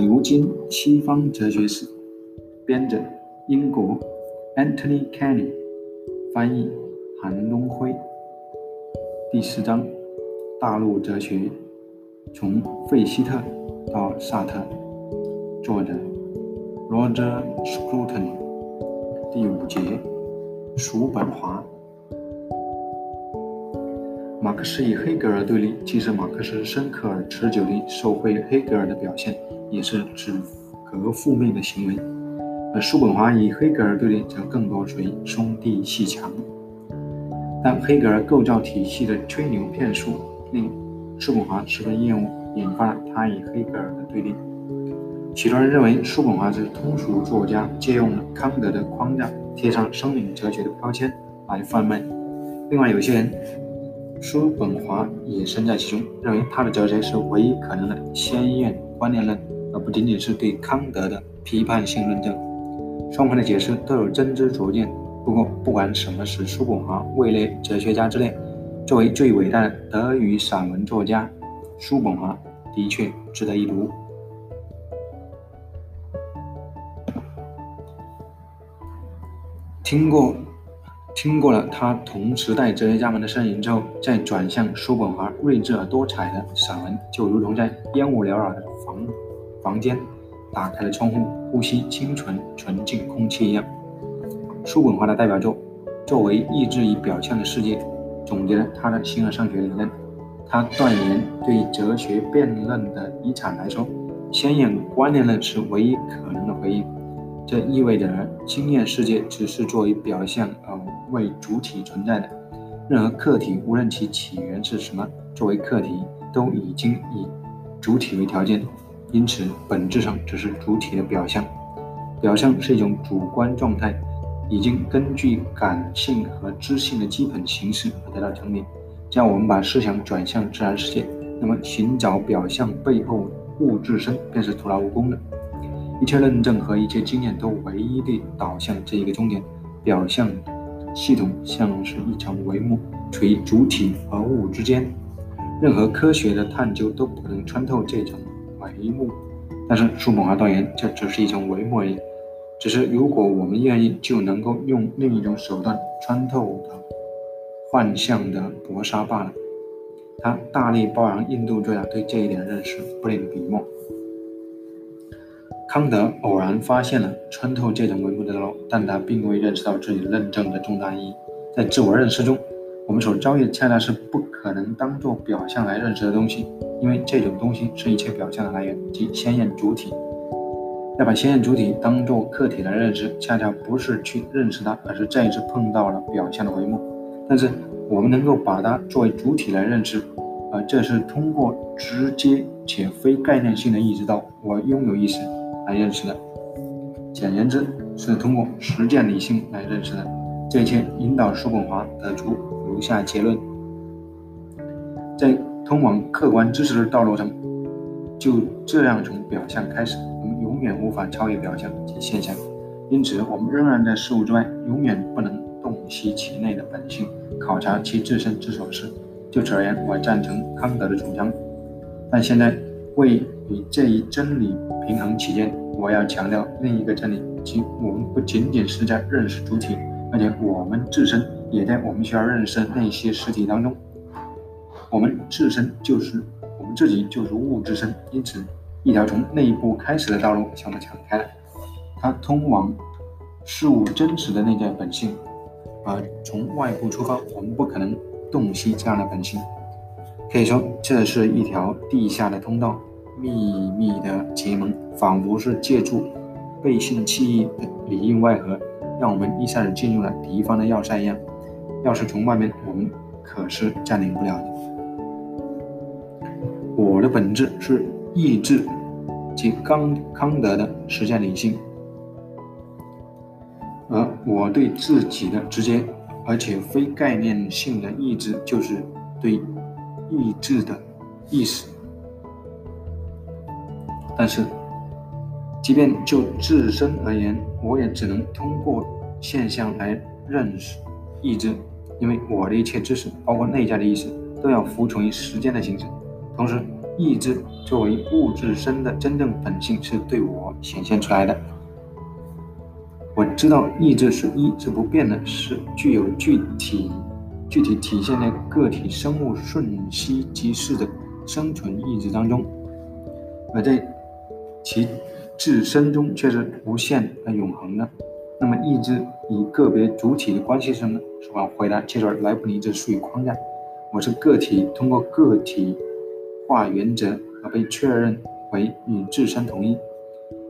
牛津西方哲学史，编者英国 Anthony Kenny，翻译韩东辉。第四章：大陆哲学，从费希特到萨特。作者 Roger Scruton。第五节：叔本华。马克思与黑格尔对立，既是马克思深刻而持久地受惠黑格尔的表现，也是指格复命的行为；而叔本华与黑格尔对立，则更多属于兄弟戏强。但黑格尔构造体系的吹牛骗术令叔本华十分厌恶，引发了他与黑格尔的对立。许多人认为叔本华是通俗作家，借用了康德的框架，贴上生命哲学的标签来贩卖；另外有些人。叔本华也身在其中，认为他的哲学是唯一可能的先验观念论，而不仅仅是对康德的批判性论证。双方的解释都有真知灼见。不过，不管什么是叔本华位列哲学家之列，作为最伟大的德语散文作家，叔本华的确值得一读。听过。听过了他同时代哲学家们的声音之后，再转向叔本华睿智而多彩的散文，就如同在烟雾缭绕的房房间打开了窗户，呼吸清纯纯净空气一样。叔本华的代表作，作为意志与表象的世界，总结了他的形而上学理论。他断言，对哲学辩论的遗产来说，先验观念论是唯一可能的回应。这意味着经验世界只是作为表象而为主体存在的。任何客体，无论其起源是什么，作为客体都已经以主体为条件，因此本质上只是主体的表象。表象是一种主观状态，已经根据感性和知性的基本形式而得到成立。只要我们把思想转向自然世界，那么寻找表象背后物质身便是徒劳无功的。一切论证和一切经验都唯一地导向这一个终点：表象系统像是一层帷幕，处于主体和物之间。任何科学的探究都不能穿透这层帷幕。但是叔本华断言，这只是一层帷幕而已。只是如果我们愿意，就能够用另一种手段穿透的幻象的薄纱罢了。他大力包容印度作家对这一点的认识，不吝笔墨。康德偶然发现了穿透这种帷幕的道路，但他并未认识到自己论证的重大意义。在自我认识中，我们所遭遇的恰恰是不可能当做表象来认识的东西，因为这种东西是一切表象的来源，即鲜艳主体。要把鲜艳主体当做客体来认识，恰恰不是去认识它，而是再一次碰到了表象的帷幕。但是我们能够把它作为主体来认识，而这是通过直接且非概念性的意识到我拥有意识。来认识的，简言之，是通过实践理性来认识的。这一切引导叔本华得出如下结论：在通往客观知识的道路上，就这样从表象开始，我们永远无法超越表象及现象，因此我们仍然在事物之外，永远不能洞悉其内的本性，考察其自身之所是。就此而言，我赞成康德的主张，但现在为与这一真理平衡起见。我要强调另一个真理，即我们不仅仅是在认识主体，而且我们自身也在我们需要认识的那些实体当中。我们自身就是我们自己，就是物质身。因此，一条从内部开始的道路向我们敞开了，它通往事物真实的内在本性。而从外部出发，我们不可能洞悉这样的本性。可以说，这是一条地下的通道。秘密的结盟，仿佛是借助背信弃义的里应外合，让我们一下子进入了敌方的要塞一样。要是从外面，我们可是占领不了的。我的本质是意志，即康康德的实践理性，而我对自己的直接而且非概念性的意志，就是对意志的意识。但是，即便就自身而言，我也只能通过现象来认识意志，因为我的一切知识，包括内在的意识，都要服从于时间的形式。同时，意志作为物质身的真正本性是对我显现出来的。我知道意志是一，是不变的，是具有具体、具体体现在个体生物瞬息即逝的生存意志当中，而在其自身中却是无限而永恒的。那么，意志与个别主体的关系是什么呢？是吧？回答：接着莱布尼兹术语框架。我是个体，通过个体化原则而被确认为与自身同一。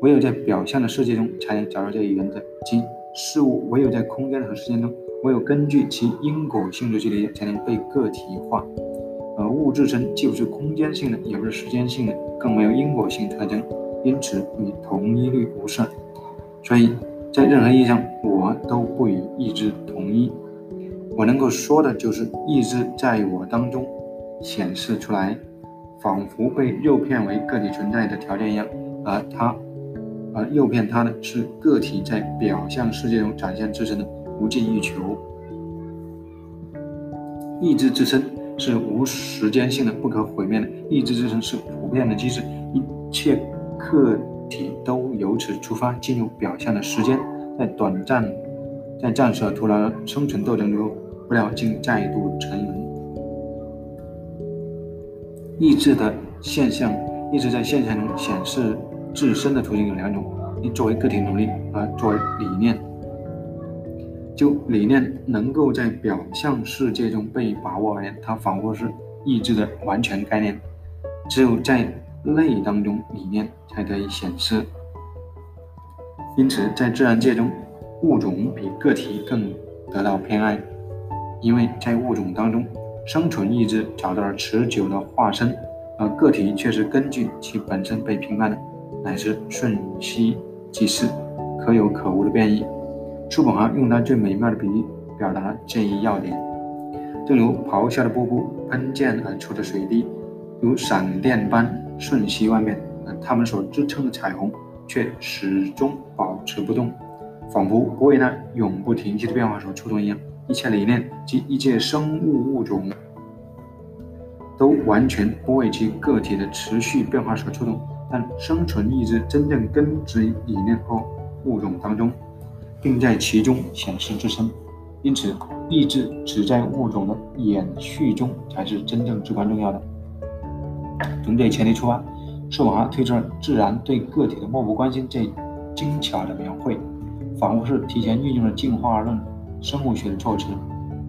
唯有在表象的世界中才能找到这一原则，即事物唯有在空间和时间中，唯有根据其因果性质去理解，才能被个体化。而物质身既不是空间性的，也不是时间性的，更没有因果性特征，因此与同一律无涉。所以在任何意义上，我都不与意志同一。我能够说的就是，意志在我当中显示出来，仿佛被诱骗为个体存在的条件一样，而它，而诱骗它的是个体在表象世界中展现自身的无尽欲求。意志自身是无时间性的、不可毁灭的，意志自身是普遍的机制，一切客体都由此出发进入表象的时间，在短暂。在战时和徒劳生存斗争中，不料竟再度沉沦。意志的现象，意志在现象中显示自身的途径有两种：一作为个体努力，而作为理念。就理念能够在表象世界中被把握而言，它仿佛是意志的完全概念。只有在类当中，理念才得以显示。因此，在自然界中。物种比个体更得到偏爱，因为在物种当中，生存意志找到了持久的化身，而个体却是根据其本身被评判的，乃是瞬息即逝、可有可无的变异。叔本华用他最美妙的比喻表达了这一要点，正如咆哮的瀑布、喷溅而出的水滴，如闪电般瞬息万变，但它们所支撑的彩虹却始终保持不动。仿佛不为那永不停息的变化所触动一样，一切理念及一切生物物种都完全不为其个体的持续变化所触动。但生存意志真正根植于理念或物种当中，并在其中显示自身。因此，意志只在物种的延续中才是真正至关重要的。从这前提出发，寿华推出了自然对个体的漠不关心这精巧的描绘。仿佛是提前运用了进化论生物学的措辞，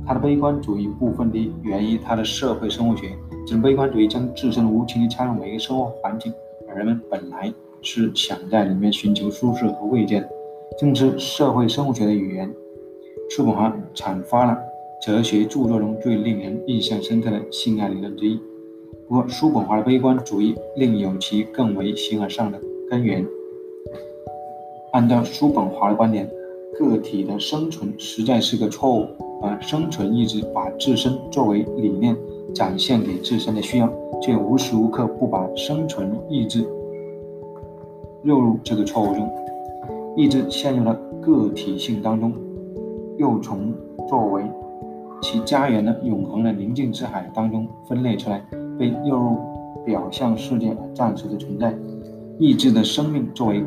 他的悲观主义部分地源于他的社会生物学。这种悲观主义将自身无情地插入每一个生活环境，而人们本来是想在里面寻求舒适和慰藉的。正是社会生物学的语言，叔本华阐发了哲学著作中最令人印象深刻的性爱理论之一。不过，叔本华的悲观主义另有其更为形而上的根源。按照叔本华的观点，个体的生存实在是个错误，而生存意志把自身作为理念展现给自身的需要，却无时无刻不把生存意志诱入这个错误中。意志陷入了个体性当中，又从作为其家园的永恒的宁静之海当中分裂出来，被诱入表象世界而暂时的存在。意志的生命作为。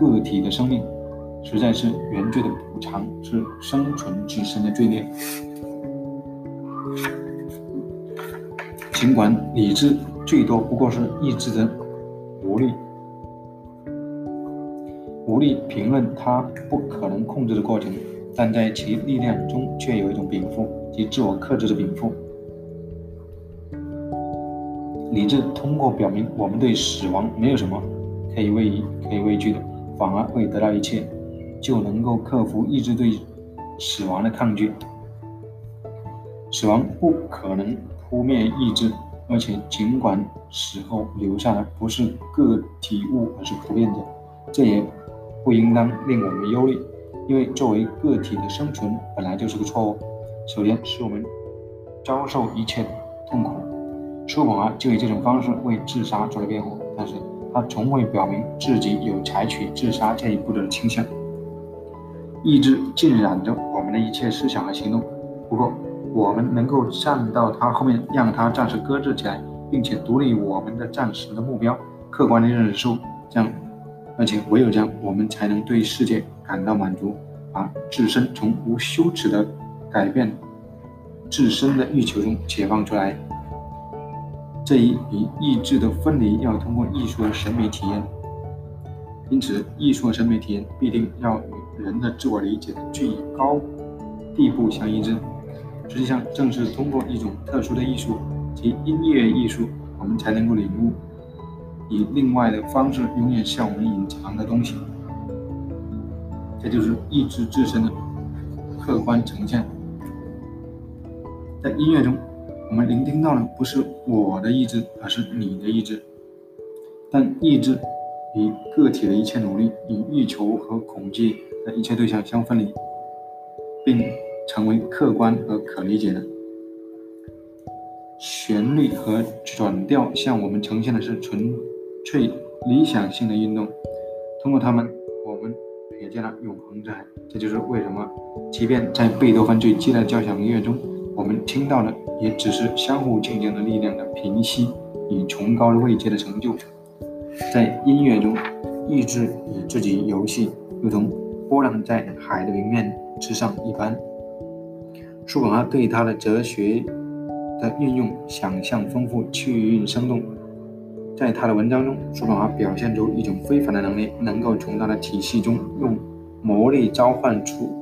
个体的生命实在是原罪的补偿，是生存自身的罪孽。尽管理智最多不过是意志的无力，无力评论它不可能控制的过程，但在其力量中却有一种禀赋，即自我克制的禀赋。理智通过表明我们对死亡没有什么可以畏可以畏惧的。反而会得到一切，就能够克服意志对死亡的抗拒。死亡不可能扑灭意志，而且尽管死后留下的不是个体物，而是普遍者，这也不应当令我们忧虑，因为作为个体的生存本来就是个错误。首先使我们遭受一切痛苦，叔本华就以这种方式为自杀做了辩护，但是。他从未表明自己有采取自杀这一步的倾向。意志浸染着我们的一切思想和行动。不过，我们能够站到他后面，让他暂时搁置起来，并且独立我们的暂时的目标，客观的认识这样，而且唯有这样，我们才能对世界感到满足，把自身从无休止的改变自身的欲求中解放出来。这一与意志的分离要通过艺术的审美体验，因此艺术的审美体验必定要与人的自我理解的最高地步相一致。实际上，正是通过一种特殊的艺术及音乐艺术，我们才能够领悟以另外的方式永远向我们隐藏的东西。这就是意志自身的客观呈现，在音乐中。我们聆听到的不是我的意志，而是你的意志。但意志与个体的一切努力，与欲求和恐惧的一切对象相分离，并成为客观和可理解的。旋律和转调向我们呈现的是纯粹理想性的运动。通过它们，我们瞥见了永恒之海。这就是为什么，即便在贝多芬最激烈的交响音乐中，我们听到的也只是相互竞争的力量的平息与崇高的慰藉的成就。在音乐中，意志与自己游戏，如同波浪在海的平面之上一般。叔本华对他的哲学的运用，想象丰富，气韵生动。在他的文章中，叔本华表现出一种非凡的能力，能够从他的体系中用魔力召唤出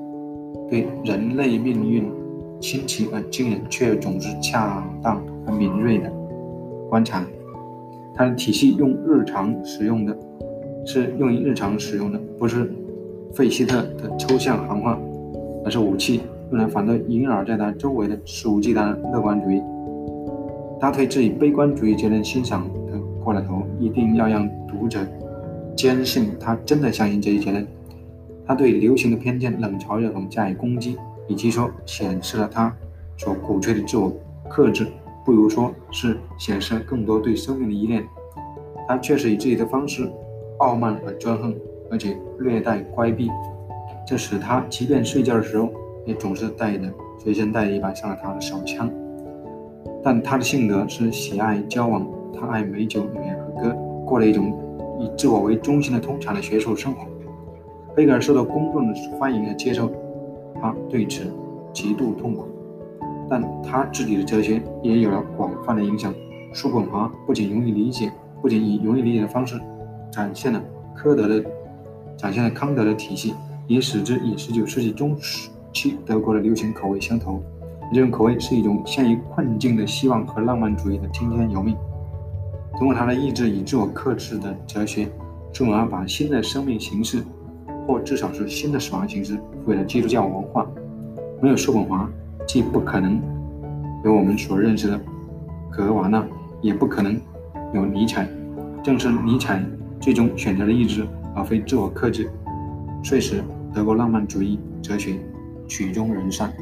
对人类命运。新奇而惊人，却总是恰当和敏锐的观察。它的体系用日常使用的，是用于日常使用的，不是费希特的抽象行话，而是武器，用来反对萦绕在他周围的肆无忌惮的乐观主义。他对自己悲观主义觉得欣赏的过了头，一定要让读者坚信他真的相信这一结论。他对流行的偏见冷嘲热讽加以攻击。与其说显示了他所鼓吹的自我克制，不如说是显示了更多对生命的依恋。他确实以自己的方式傲慢而专横，而且略带乖僻，这使他即便睡觉的时候也总是带着随身带着一把上了膛的手枪。但他的性格是喜爱交往，他爱美酒、女人和歌，过了一种以自我为中心的通常的学术生活。黑格尔受到公众的欢迎和接受。他对此极度痛苦，但他自己的哲学也有了广泛的影响。叔本华不仅容易理解，不仅以容易理解的方式展现了科德的，展现了康德的体系，也使之与19世纪中期德国的流行口味相投。这种口味是一种陷于困境的希望和浪漫主义的听天由命。通过他的意志与自我克制的哲学，叔本华把新的生命形式。或至少是新的死亡形式，赋予了基督教文化。没有叔本华，既不可能有我们所认识的格瓦纳，也不可能有尼采。正是尼采最终选择了意志而非自我克制，遂使德国浪漫主义哲学曲终人散。